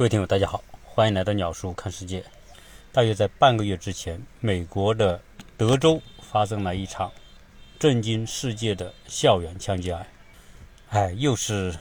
各位听友，大家好，欢迎来到鸟叔看世界。大约在半个月之前，美国的德州发生了一场震惊世界的校园枪击案。哎，又是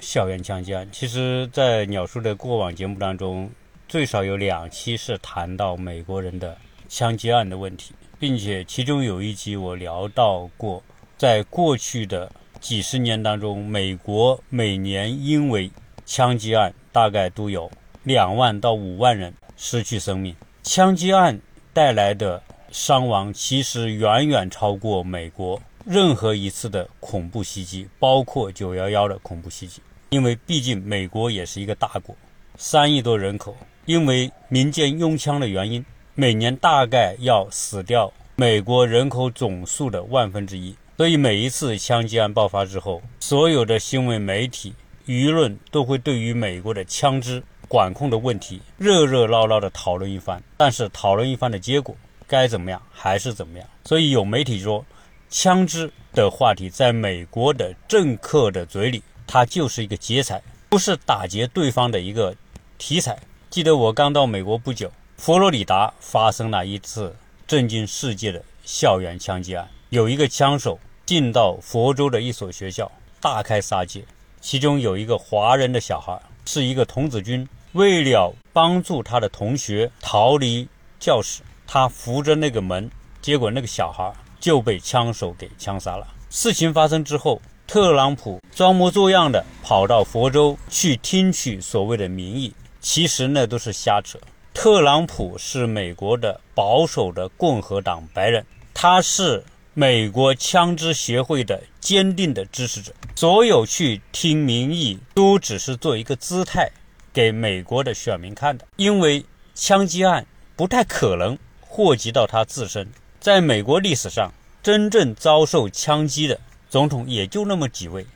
校园枪击案。其实，在鸟叔的过往节目当中，最少有两期是谈到美国人的枪击案的问题，并且其中有一集我聊到过，在过去的几十年当中，美国每年因为枪击案大概都有两万到五万人失去生命。枪击案带来的伤亡其实远远超过美国任何一次的恐怖袭击，包括九幺幺的恐怖袭击。因为毕竟美国也是一个大国，三亿多人口，因为民间拥枪的原因，每年大概要死掉美国人口总数的万分之一。所以每一次枪击案爆发之后，所有的新闻媒体。舆论都会对于美国的枪支管控的问题热热闹闹的讨论一番，但是讨论一番的结果该怎么样还是怎么样。所以有媒体说，枪支的话题在美国的政客的嘴里，它就是一个劫财，不是打劫对方的一个题材。记得我刚到美国不久，佛罗里达发生了一次震惊世界的校园枪击案，有一个枪手进到佛州的一所学校，大开杀戒。其中有一个华人的小孩，是一个童子军。为了帮助他的同学逃离教室，他扶着那个门，结果那个小孩就被枪手给枪杀了。事情发生之后，特朗普装模作样的跑到佛州去听取所谓的民意，其实那都是瞎扯。特朗普是美国的保守的共和党白人，他是。美国枪支协会的坚定的支持者，所有去听民意都只是做一个姿态，给美国的选民看的。因为枪击案不太可能祸及到他自身。在美国历史上，真正遭受枪击的总统也就那么几位，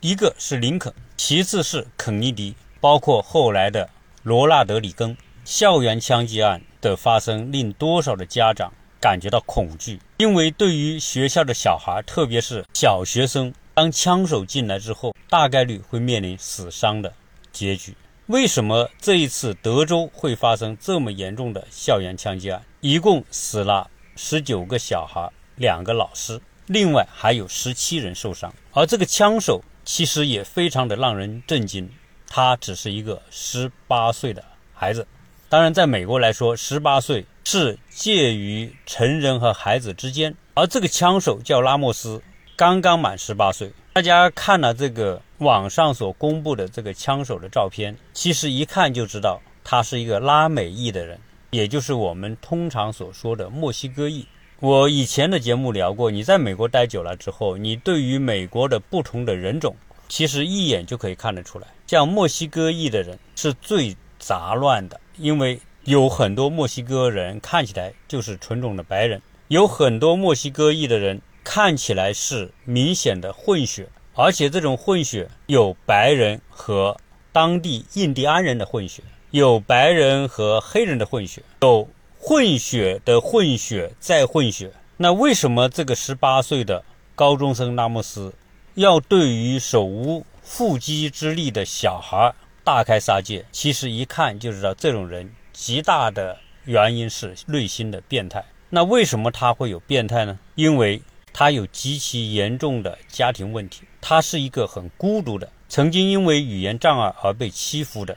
一个是林肯，其次是肯尼迪，包括后来的罗纳德·里根。校园枪击案的发生，令多少的家长？感觉到恐惧，因为对于学校的小孩，特别是小学生，当枪手进来之后，大概率会面临死伤的结局。为什么这一次德州会发生这么严重的校园枪击案？一共死了十九个小孩，两个老师，另外还有十七人受伤。而这个枪手其实也非常的让人震惊，他只是一个十八岁的孩子。当然，在美国来说，十八岁。是介于成人和孩子之间，而这个枪手叫拉莫斯，刚刚满十八岁。大家看了这个网上所公布的这个枪手的照片，其实一看就知道他是一个拉美裔的人，也就是我们通常所说的墨西哥裔。我以前的节目聊过，你在美国待久了之后，你对于美国的不同的人种，其实一眼就可以看得出来。像墨西哥裔的人是最杂乱的，因为。有很多墨西哥人看起来就是纯种的白人，有很多墨西哥裔的人看起来是明显的混血，而且这种混血有白人和当地印第安人的混血，有白人和黑人的混血，有混血的混血再混血。那为什么这个十八岁的高中生拉莫斯要对于手无缚鸡之力的小孩大开杀戒？其实一看就知道这种人。极大的原因是内心的变态。那为什么他会有变态呢？因为他有极其严重的家庭问题。他是一个很孤独的，曾经因为语言障碍而被欺负的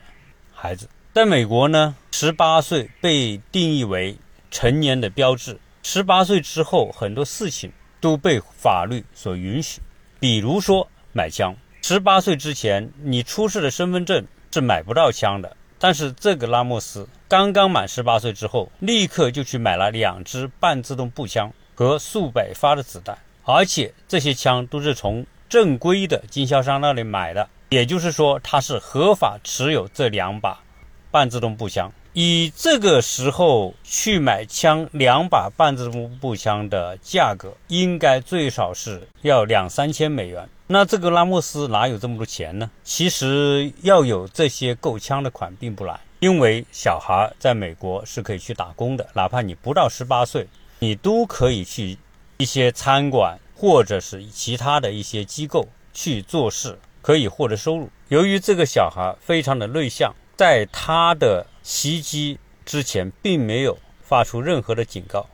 孩子。在美国呢，十八岁被定义为成年的标志。十八岁之后，很多事情都被法律所允许，比如说买枪。十八岁之前，你出示的身份证是买不到枪的。但是这个拉莫斯刚刚满十八岁之后，立刻就去买了两支半自动步枪和数百发的子弹，而且这些枪都是从正规的经销商那里买的，也就是说他是合法持有这两把半自动步枪。以这个时候去买枪，两把半自动步枪的价格应该最少是要两三千美元。那这个拉莫斯哪有这么多钱呢？其实要有这些购枪的款并不难，因为小孩在美国是可以去打工的，哪怕你不到十八岁，你都可以去一些餐馆或者是其他的一些机构去做事，可以获得收入。由于这个小孩非常的内向，在他的袭击之前，并没有发出任何的警告，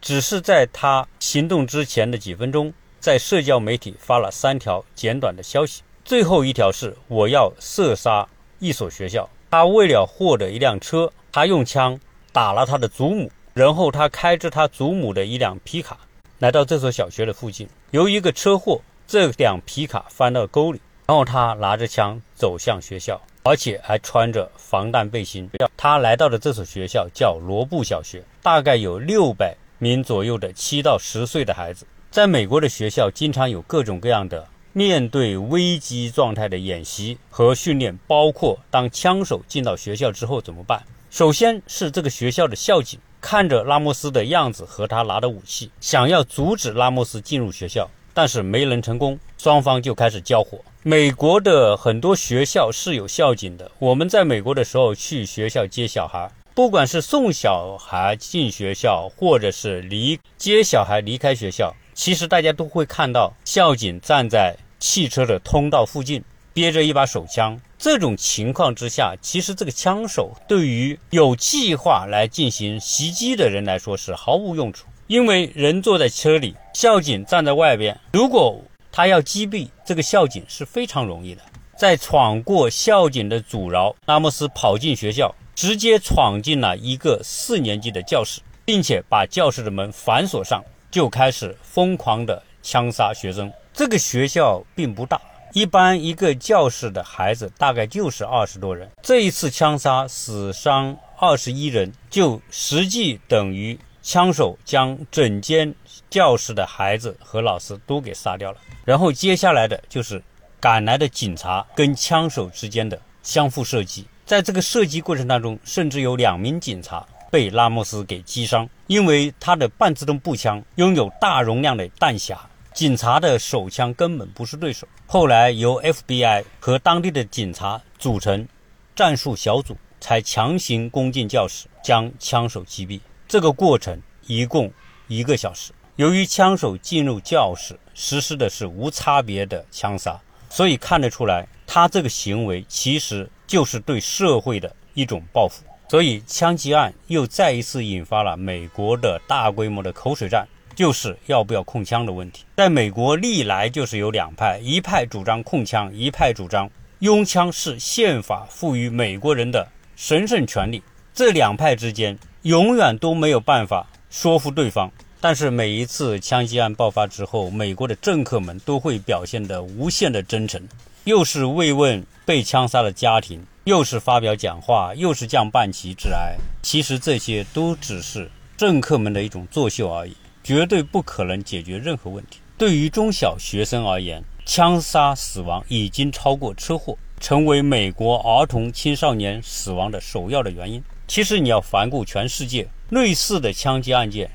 只是在他行动之前的几分钟，在社交媒体发了三条简短的消息。最后一条是我要射杀一所学校。他为了获得一辆车，他用枪打了他的祖母，然后他开着他祖母的一辆皮卡来到这所小学的附近。由于一个车祸，这辆皮卡翻到沟里，然后他拿着枪走向学校，而且还穿着防弹背心。他来到的这所学校叫罗布小学，大概有六百名左右的七到十岁的孩子。在美国的学校，经常有各种各样的。面对危机状态的演习和训练，包括当枪手进到学校之后怎么办？首先是这个学校的校警看着拉莫斯的样子和他拿的武器，想要阻止拉莫斯进入学校，但是没能成功，双方就开始交火。美国的很多学校是有校警的，我们在美国的时候去学校接小孩，不管是送小孩进学校，或者是离接小孩离开学校，其实大家都会看到校警站在。汽车的通道附近憋着一把手枪，这种情况之下，其实这个枪手对于有计划来进行袭击的人来说是毫无用处，因为人坐在车里，校警站在外边，如果他要击毙这个校警是非常容易的。在闯过校警的阻挠，拉莫斯跑进学校，直接闯进了一个四年级的教室，并且把教室的门反锁上，就开始疯狂的枪杀学生。这个学校并不大，一般一个教室的孩子大概就是二十多人。这一次枪杀死伤二十一人，就实际等于枪手将整间教室的孩子和老师都给杀掉了。然后接下来的就是赶来的警察跟枪手之间的相互射击，在这个射击过程当中，甚至有两名警察被拉莫斯给击伤，因为他的半自动步枪拥有大容量的弹匣。警察的手枪根本不是对手。后来由 FBI 和当地的警察组成战术小组，才强行攻进教室，将枪手击毙。这个过程一共一个小时。由于枪手进入教室实施的是无差别的枪杀，所以看得出来，他这个行为其实就是对社会的一种报复。所以枪击案又再一次引发了美国的大规模的口水战。就是要不要控枪的问题，在美国历来就是有两派，一派主张控枪，一派主张拥枪是宪法赋予美国人的神圣权利。这两派之间永远都没有办法说服对方。但是每一次枪击案爆发之后，美国的政客们都会表现得无限的真诚，又是慰问被枪杀的家庭，又是发表讲话，又是降半旗致哀。其实这些都只是政客们的一种作秀而已。绝对不可能解决任何问题。对于中小学生而言，枪杀死亡已经超过车祸，成为美国儿童青少年死亡的首要的原因。其实你要环顾全世界，类似的枪击案件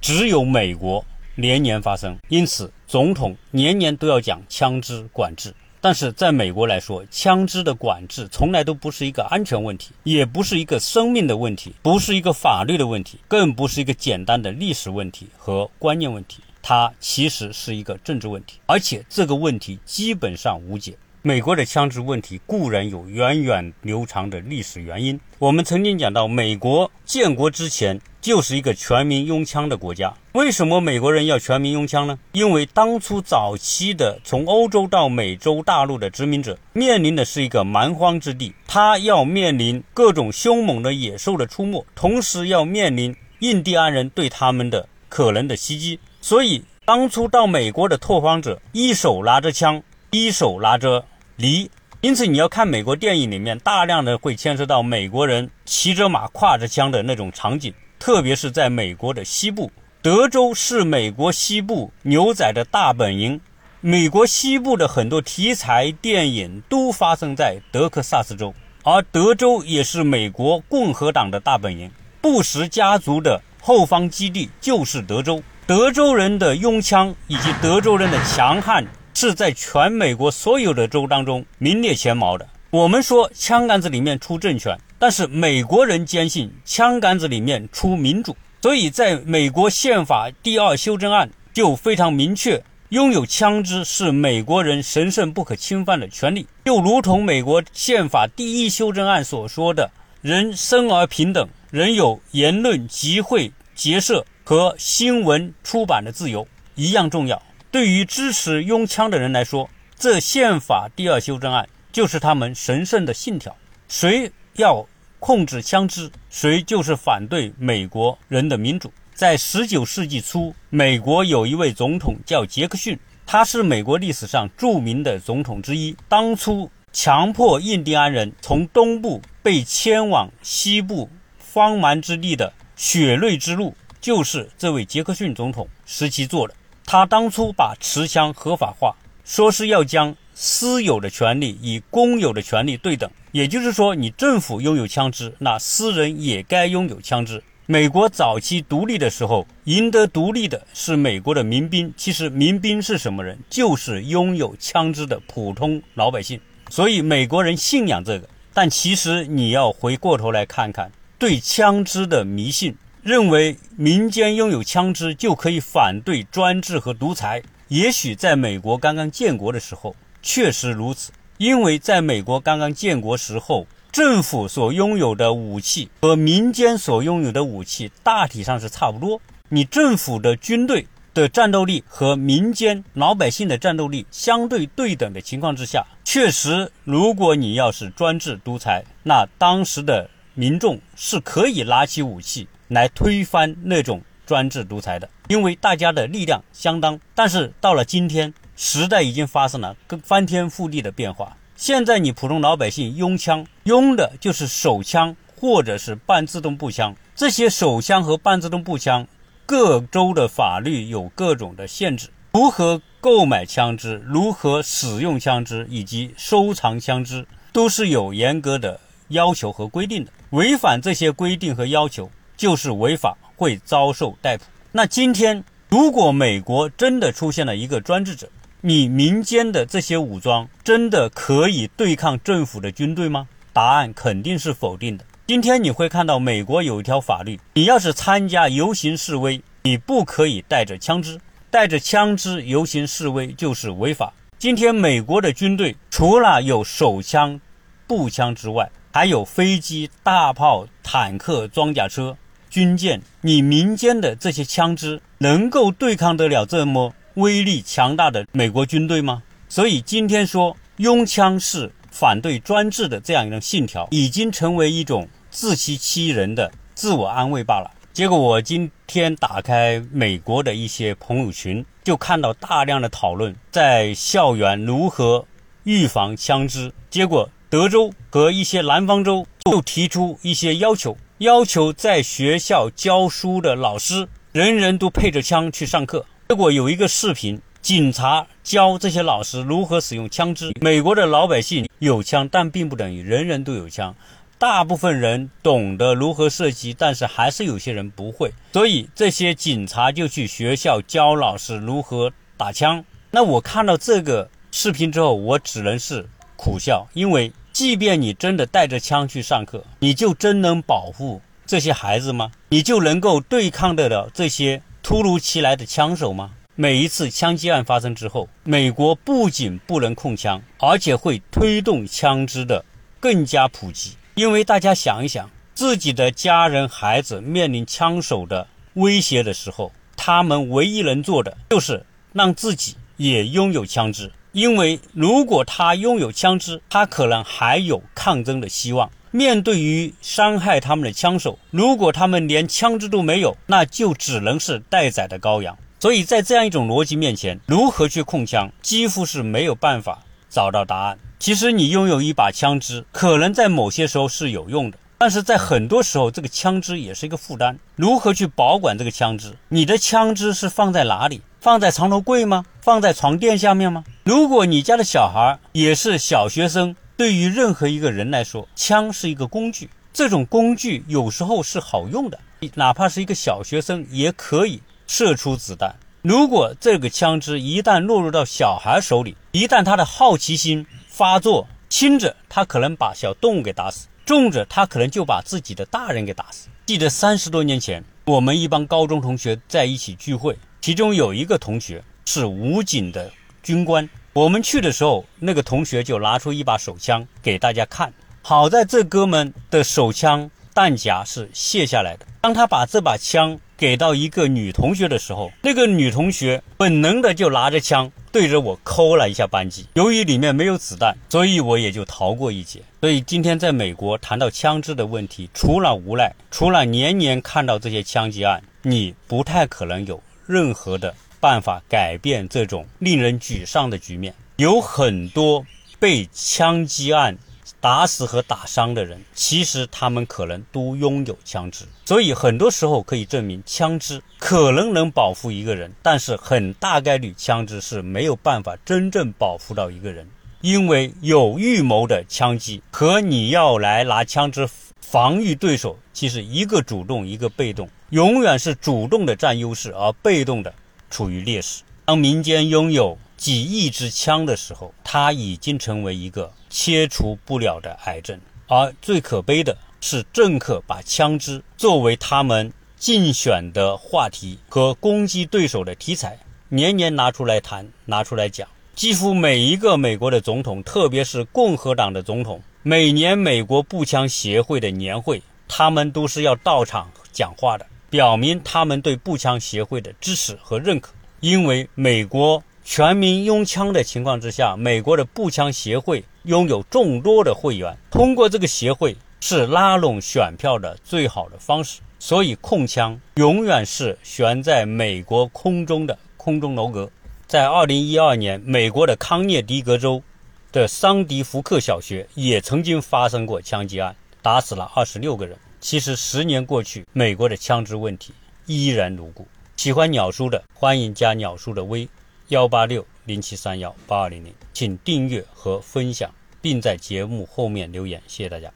只有美国年年发生，因此总统年年都要讲枪支管制。但是在美国来说，枪支的管制从来都不是一个安全问题，也不是一个生命的问题，不是一个法律的问题，更不是一个简单的历史问题和观念问题，它其实是一个政治问题，而且这个问题基本上无解。美国的枪支问题固然有源远流长的历史原因。我们曾经讲到，美国建国之前就是一个全民拥枪的国家。为什么美国人要全民拥枪呢？因为当初早期的从欧洲到美洲大陆的殖民者面临的是一个蛮荒之地，他要面临各种凶猛的野兽的出没，同时要面临印第安人对他们的可能的袭击。所以，当初到美国的拓荒者一手拿着枪，一手拿着。犁，因此你要看美国电影里面大量的会牵涉到美国人骑着马、挎着枪的那种场景，特别是在美国的西部，德州是美国西部牛仔的大本营。美国西部的很多题材电影都发生在德克萨斯州，而德州也是美国共和党的大本营。布什家族的后方基地就是德州，德州人的拥枪以及德州人的强悍。是在全美国所有的州当中名列前茅的。我们说枪杆子里面出政权，但是美国人坚信枪杆子里面出民主。所以，在美国宪法第二修正案就非常明确拥有枪支是美国人神圣不可侵犯的权利，就如同美国宪法第一修正案所说的“人生而平等，人有言论、集会、结社和新闻出版的自由”一样重要。对于支持拥枪的人来说，这宪法第二修正案就是他们神圣的信条。谁要控制枪支，谁就是反对美国人的民主。在十九世纪初，美国有一位总统叫杰克逊，他是美国历史上著名的总统之一。当初强迫印第安人从东部被迁往西部荒蛮之地的血泪之路，就是这位杰克逊总统时期做的。他当初把持枪合法化，说是要将私有的权利与公有的权利对等，也就是说，你政府拥有枪支，那私人也该拥有枪支。美国早期独立的时候，赢得独立的是美国的民兵。其实民兵是什么人？就是拥有枪支的普通老百姓。所以美国人信仰这个。但其实你要回过头来看看，对枪支的迷信，认为民间拥有枪支就可以反对专制和独裁。也许在美国刚刚建国的时候确实如此，因为在美国刚刚建国时候。政府所拥有的武器和民间所拥有的武器大体上是差不多。你政府的军队的战斗力和民间老百姓的战斗力相对对等的情况之下，确实，如果你要是专制独裁，那当时的民众是可以拿起武器来推翻那种专制独裁的，因为大家的力量相当。但是到了今天，时代已经发生了更翻天覆地的变化。现在你普通老百姓拥枪，拥的就是手枪或者是半自动步枪。这些手枪和半自动步枪，各州的法律有各种的限制。如何购买枪支，如何使用枪支，以及收藏枪支，都是有严格的要求和规定的。违反这些规定和要求，就是违法，会遭受逮捕。那今天，如果美国真的出现了一个专制者，你民间的这些武装真的可以对抗政府的军队吗？答案肯定是否定的。今天你会看到美国有一条法律，你要是参加游行示威，你不可以带着枪支，带着枪支游行示威就是违法。今天美国的军队除了有手枪、步枪之外，还有飞机、大炮、坦克、装甲车、军舰。你民间的这些枪支能够对抗得了这么？威力强大的美国军队吗？所以今天说拥枪是反对专制的这样一种信条，已经成为一种自欺欺人的自我安慰罢了。结果我今天打开美国的一些朋友群，就看到大量的讨论在校园如何预防枪支。结果德州和一些南方州就提出一些要求，要求在学校教书的老师人人都配着枪去上课。结果有一个视频，警察教这些老师如何使用枪支。美国的老百姓有枪，但并不等于人人都有枪。大部分人懂得如何射击，但是还是有些人不会。所以这些警察就去学校教老师如何打枪。那我看到这个视频之后，我只能是苦笑，因为即便你真的带着枪去上课，你就真能保护这些孩子吗？你就能够对抗得了这些？突如其来的枪手吗？每一次枪击案发生之后，美国不仅不能控枪，而且会推动枪支的更加普及。因为大家想一想，自己的家人、孩子面临枪手的威胁的时候，他们唯一能做的就是让自己也拥有枪支。因为如果他拥有枪支，他可能还有抗争的希望。面对于伤害他们的枪手，如果他们连枪支都没有，那就只能是待宰的羔羊。所以在这样一种逻辑面前，如何去控枪，几乎是没有办法找到答案。其实你拥有一把枪支，可能在某些时候是有用的，但是在很多时候，这个枪支也是一个负担。如何去保管这个枪支？你的枪支是放在哪里？放在床头柜吗？放在床垫下面吗？如果你家的小孩也是小学生？对于任何一个人来说，枪是一个工具。这种工具有时候是好用的，哪怕是一个小学生也可以射出子弹。如果这个枪支一旦落入到小孩手里，一旦他的好奇心发作，轻者他可能把小动物给打死，重者他可能就把自己的大人给打死。记得三十多年前，我们一帮高中同学在一起聚会，其中有一个同学是武警的军官。我们去的时候，那个同学就拿出一把手枪给大家看。好在这哥们的手枪弹夹是卸下来的。当他把这把枪给到一个女同学的时候，那个女同学本能的就拿着枪对着我扣了一下扳机。由于里面没有子弹，所以我也就逃过一劫。所以今天在美国谈到枪支的问题，除了无奈，除了年年看到这些枪击案，你不太可能有任何的。办法改变这种令人沮丧的局面。有很多被枪击案打死和打伤的人，其实他们可能都拥有枪支，所以很多时候可以证明，枪支可能能保护一个人，但是很大概率枪支是没有办法真正保护到一个人，因为有预谋的枪击和你要来拿枪支防御对手，其实一个主动，一个被动，永远是主动的占优势，而被动的。处于劣势。当民间拥有几亿支枪的时候，它已经成为一个切除不了的癌症。而最可悲的是，政客把枪支作为他们竞选的话题和攻击对手的题材，年年拿出来谈，拿出来讲。几乎每一个美国的总统，特别是共和党的总统，每年美国步枪协会的年会，他们都是要到场讲话的。表明他们对步枪协会的支持和认可，因为美国全民拥枪的情况之下，美国的步枪协会拥有众多的会员，通过这个协会是拉拢选票的最好的方式。所以控枪永远是悬在美国空中的空中楼阁。在二零一二年，美国的康涅狄格州的桑迪福克小学也曾经发生过枪击案，打死了二十六个人。其实十年过去，美国的枪支问题依然如故。喜欢鸟叔的，欢迎加鸟叔的微幺八六零七三幺八二零零，请订阅和分享，并在节目后面留言，谢谢大家。